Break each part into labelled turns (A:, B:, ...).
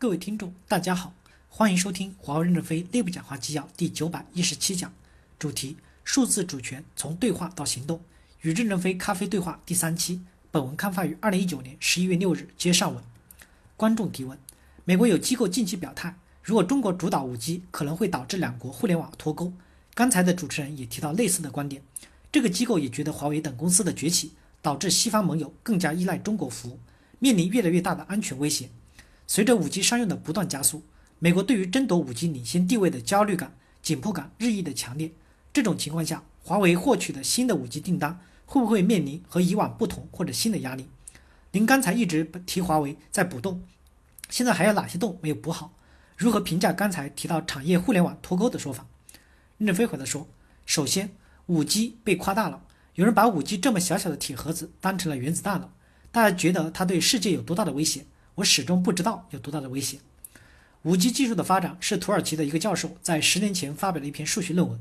A: 各位听众，大家好，欢迎收听华为任正非内部讲话纪要第九百一十七讲，主题：数字主权从对话到行动，与任正非咖啡对话第三期。本文刊发于二零一九年十一月六日。接上文，观众提问：美国有机构近期表态，如果中国主导五 G，可能会导致两国互联网脱钩。刚才的主持人也提到类似的观点，这个机构也觉得华为等公司的崛起导致西方盟友更加依赖中国服务，面临越来越大的安全威胁。随着五 G 商用的不断加速，美国对于争夺五 G 领先地位的焦虑感、紧迫感日益的强烈。这种情况下，华为获取的新的五 G 订单会不会面临和以往不同或者新的压力？您刚才一直提华为在补洞，现在还有哪些洞没有补好？如何评价刚才提到产业互联网脱钩的说法？任正非回答说：首先，五 G 被夸大了，有人把五 G 这么小小的铁盒子当成了原子弹了，大家觉得它对世界有多大的威胁？我始终不知道有多大的威胁。五 G 技术的发展是土耳其的一个教授在十年前发表了一篇数学论文。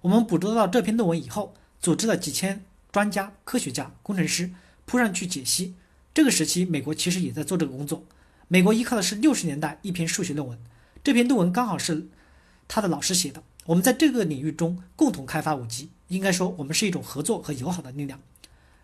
A: 我们捕捉到这篇论文以后，组织了几千专家、科学家、工程师扑上去解析。这个时期，美国其实也在做这个工作。美国依靠的是六十年代一篇数学论文，这篇论文刚好是他的老师写的。我们在这个领域中共同开发五 G，应该说我们是一种合作和友好的力量。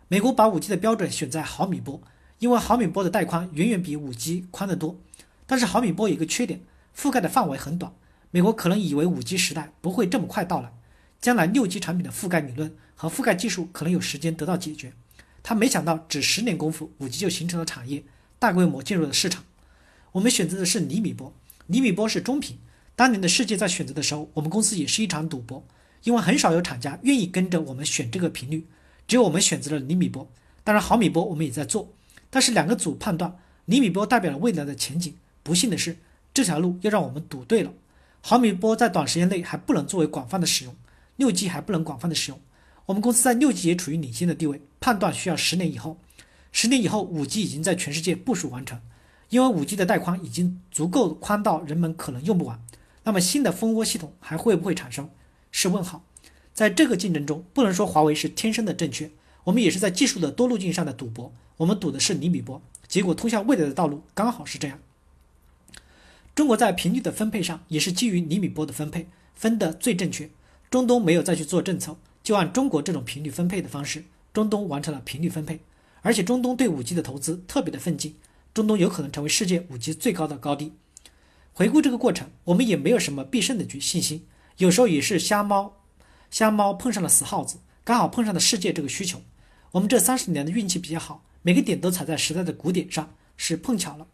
A: 美国把五 G 的标准选在毫米波。因为毫米波的带宽远远比五 G 宽得多，但是毫米波有一个缺点，覆盖的范围很短。美国可能以为五 G 时代不会这么快到来，将来六 G 产品的覆盖理论和覆盖技术可能有时间得到解决。他没想到，只十年功夫，五 G 就形成了产业，大规模进入了市场。我们选择的是厘米波，厘米波是中频。当年的世界在选择的时候，我们公司也是一场赌博，因为很少有厂家愿意跟着我们选这个频率，只有我们选择了厘米波。当然，毫米波我们也在做。但是两个组判断厘米波代表了未来的前景，不幸的是这条路又让我们赌对了。毫米波在短时间内还不能作为广泛的使用，六 G 还不能广泛的使用。我们公司在六 G 也处于领先的地位，判断需要十年以后，十年以后五 G 已经在全世界部署完成，因为五 G 的带宽已经足够宽到人们可能用不完。那么新的蜂窝系统还会不会产生？是问号。在这个竞争中，不能说华为是天生的正确。我们也是在技术的多路径上的赌博，我们赌的是厘米波，结果通向未来的道路刚好是这样。中国在频率的分配上也是基于厘米波的分配，分得最正确。中东没有再去做政策，就按中国这种频率分配的方式，中东完成了频率分配，而且中东对五 G 的投资特别的奋进，中东有可能成为世界五 G 最高的高地。回顾这个过程，我们也没有什么必胜的决信心，有时候也是瞎猫，瞎猫碰上了死耗子，刚好碰上了世界这个需求。我们这三十年的运气比较好，每个点都踩在时代的鼓点上，是碰巧了。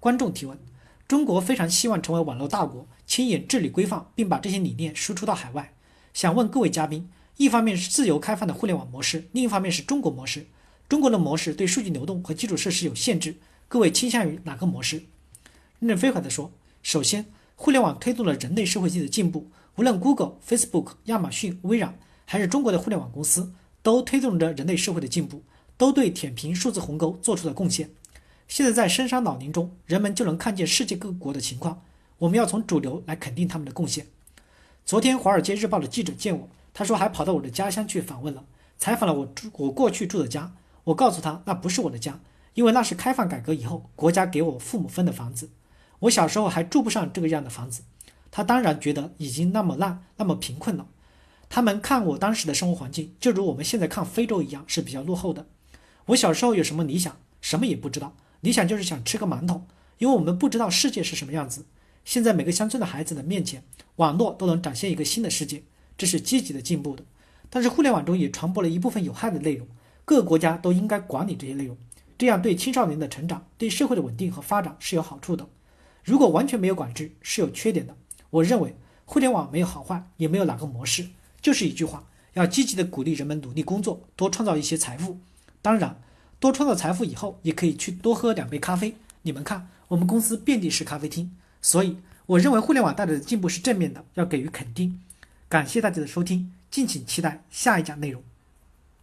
A: 观众提问：中国非常希望成为网络大国，亲眼治理规范，并把这些理念输出到海外。想问各位嘉宾，一方面是自由开放的互联网模式，另一方面是中国模式。中国的模式对数据流动和基础设施有限制，各位倾向于哪个模式？任正非回答说：首先，互联网推动了人类社会性的进步，无论 Google、Facebook、亚马逊、微软，还是中国的互联网公司。都推动着人类社会的进步，都对舔平数字鸿沟做出了贡献。现在在深山老林中，人们就能看见世界各国的情况。我们要从主流来肯定他们的贡献。昨天《华尔街日报》的记者见我，他说还跑到我的家乡去访问了，采访了我住我过去住的家。我告诉他那不是我的家，因为那是开放改革以后国家给我父母分的房子，我小时候还住不上这个样的房子。他当然觉得已经那么烂，那么贫困了。他们看我当时的生活环境，就如我们现在看非洲一样，是比较落后的。我小时候有什么理想？什么也不知道，理想就是想吃个馒头，因为我们不知道世界是什么样子。现在每个乡村的孩子的面前，网络都能展现一个新的世界，这是积极的进步的。但是互联网中也传播了一部分有害的内容，各个国家都应该管理这些内容，这样对青少年的成长、对社会的稳定和发展是有好处的。如果完全没有管制，是有缺点的。我认为互联网没有好坏，也没有哪个模式。就是一句话，要积极的鼓励人们努力工作，多创造一些财富。当然，多创造财富以后，也可以去多喝两杯咖啡。你们看，我们公司遍地是咖啡厅。所以，我认为互联网带来的进步是正面的，要给予肯定。感谢大家的收听，敬请期待下一讲内容。